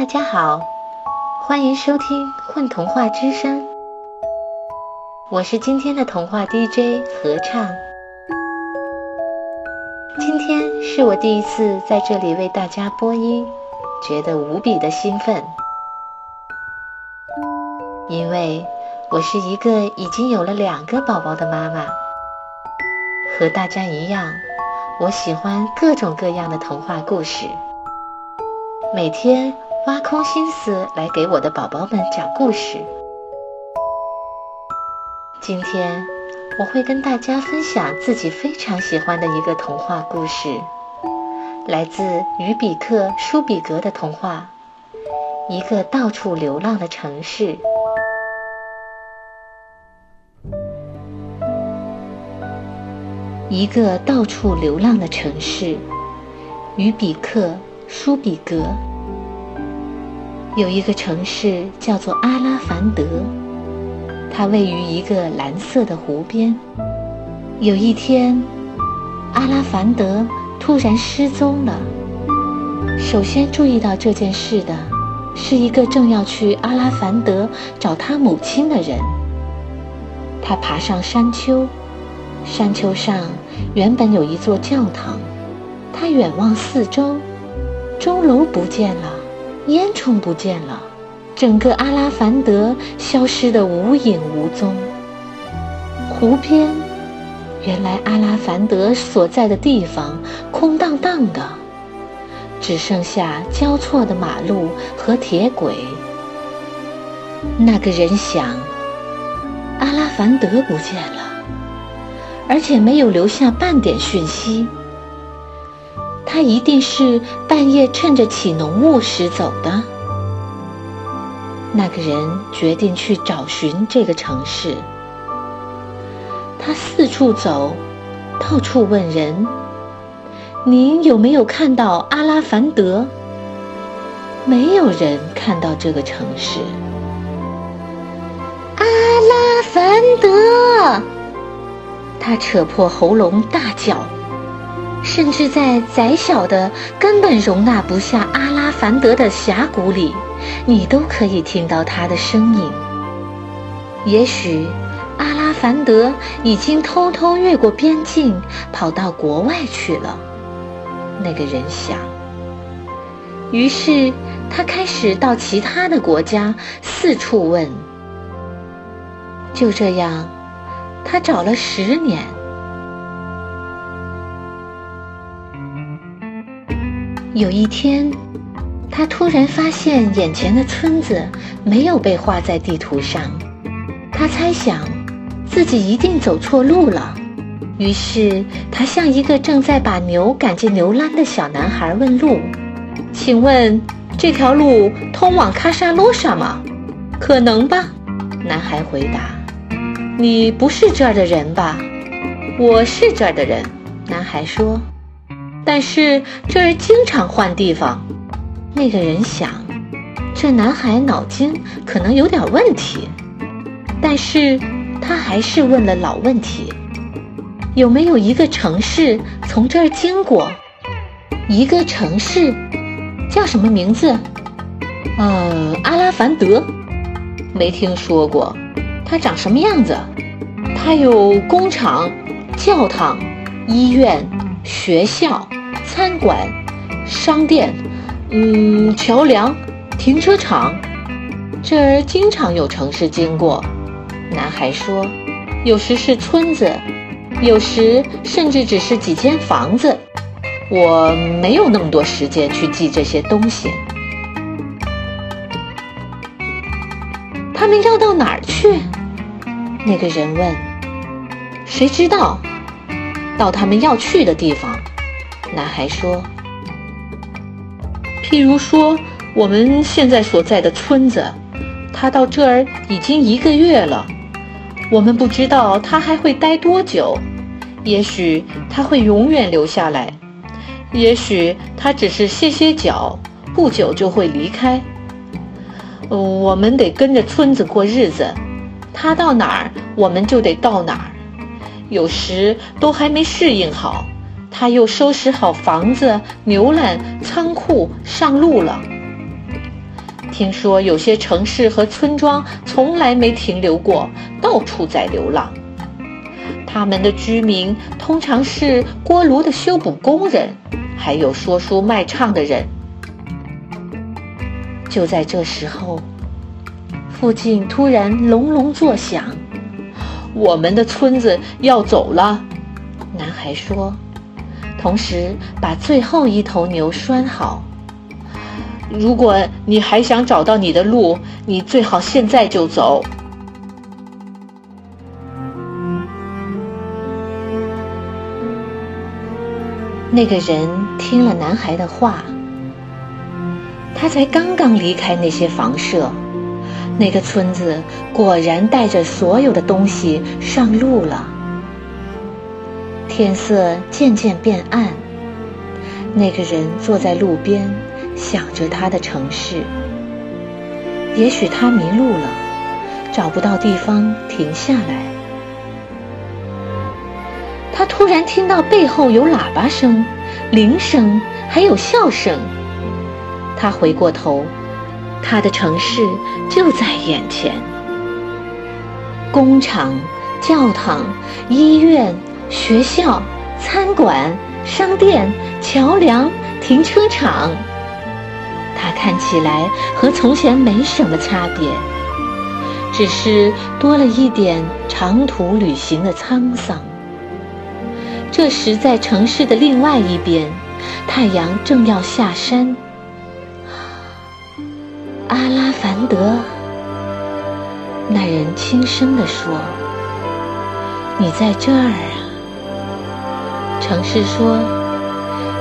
大家好，欢迎收听《混童话之声》，我是今天的童话 DJ 合唱。今天是我第一次在这里为大家播音，觉得无比的兴奋，因为我是一个已经有了两个宝宝的妈妈。和大家一样，我喜欢各种各样的童话故事，每天挖空心思来给我的宝宝们讲故事。今天我会跟大家分享自己非常喜欢的一个童话故事，来自于比克·舒比格的童话《一个到处流浪的城市》。一个到处流浪的城市，于比克·舒比格。有一个城市叫做阿拉凡德，它位于一个蓝色的湖边。有一天，阿拉凡德突然失踪了。首先注意到这件事的，是一个正要去阿拉凡德找他母亲的人。他爬上山丘。山丘上原本有一座教堂，他远望四周，钟楼不见了，烟囱不见了，整个阿拉凡德消失得无影无踪。湖边，原来阿拉凡德所在的地方空荡荡的，只剩下交错的马路和铁轨。那个人想，阿拉凡德不见了。而且没有留下半点讯息，他一定是半夜趁着起浓雾时走的。那个人决定去找寻这个城市。他四处走，到处问人：“您有没有看到阿拉凡德？”没有人看到这个城市。阿拉凡德。他扯破喉咙大叫，甚至在窄小的、根本容纳不下阿拉凡德的峡谷里，你都可以听到他的声音。也许阿拉凡德已经偷偷越过边境，跑到国外去了。那个人想。于是他开始到其他的国家四处问。就这样。他找了十年，有一天，他突然发现眼前的村子没有被画在地图上。他猜想自己一定走错路了，于是他向一个正在把牛赶进牛栏的小男孩问路：“请问这条路通往喀沙罗沙吗？”“可能吧。”男孩回答。你不是这儿的人吧？我是这儿的人，男孩说。但是这儿经常换地方。那个人想，这男孩脑筋可能有点问题。但是他还是问了老问题：有没有一个城市从这儿经过？一个城市叫什么名字？呃，阿拉凡德，没听说过。它长什么样子？它有工厂、教堂、医院、学校、餐馆、商店，嗯，桥梁、停车场。这儿经常有城市经过。男孩说：“有时是村子，有时甚至只是几间房子。我没有那么多时间去记这些东西。”他们要到哪儿去？那个人问：“谁知道？到他们要去的地方。”男孩说：“譬如说，我们现在所在的村子，他到这儿已经一个月了。我们不知道他还会待多久。也许他会永远留下来，也许他只是歇歇脚，不久就会离开。我们得跟着村子过日子。”他到哪儿，我们就得到哪儿。有时都还没适应好，他又收拾好房子、牛栏、仓库，上路了。听说有些城市和村庄从来没停留过，到处在流浪。他们的居民通常是锅炉的修补工人，还有说书卖唱的人。就在这时候，附近突然隆隆作响，我们的村子要走了。男孩说，同时把最后一头牛拴好。如果你还想找到你的路，你最好现在就走。那个人听了男孩的话，他才刚刚离开那些房舍，那个村子果然带着所有的东西上路了。天色渐渐变暗，那个人坐在路边，想着他的城市。也许他迷路了，找不到地方停下来。他突然听到背后有喇叭声、铃声，还有笑声。他回过头，他的城市就在眼前：工厂、教堂、医院、学校、餐馆、商店、桥梁、停车场。它看起来和从前没什么差别，只是多了一点长途旅行的沧桑。这时，在城市的另外一边，太阳正要下山。阿拉凡德，那人轻声地说：“你在这儿。”城市说：“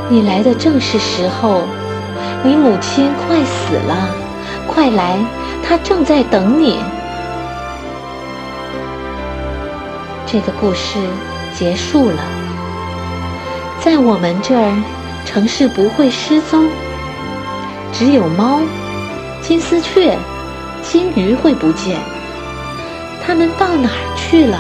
你来的正是时候，你母亲快死了，快来，她正在等你。”这个故事结束了。在我们这儿，城市不会失踪，只有猫、金丝雀、金鱼会不见。它们到哪儿去了？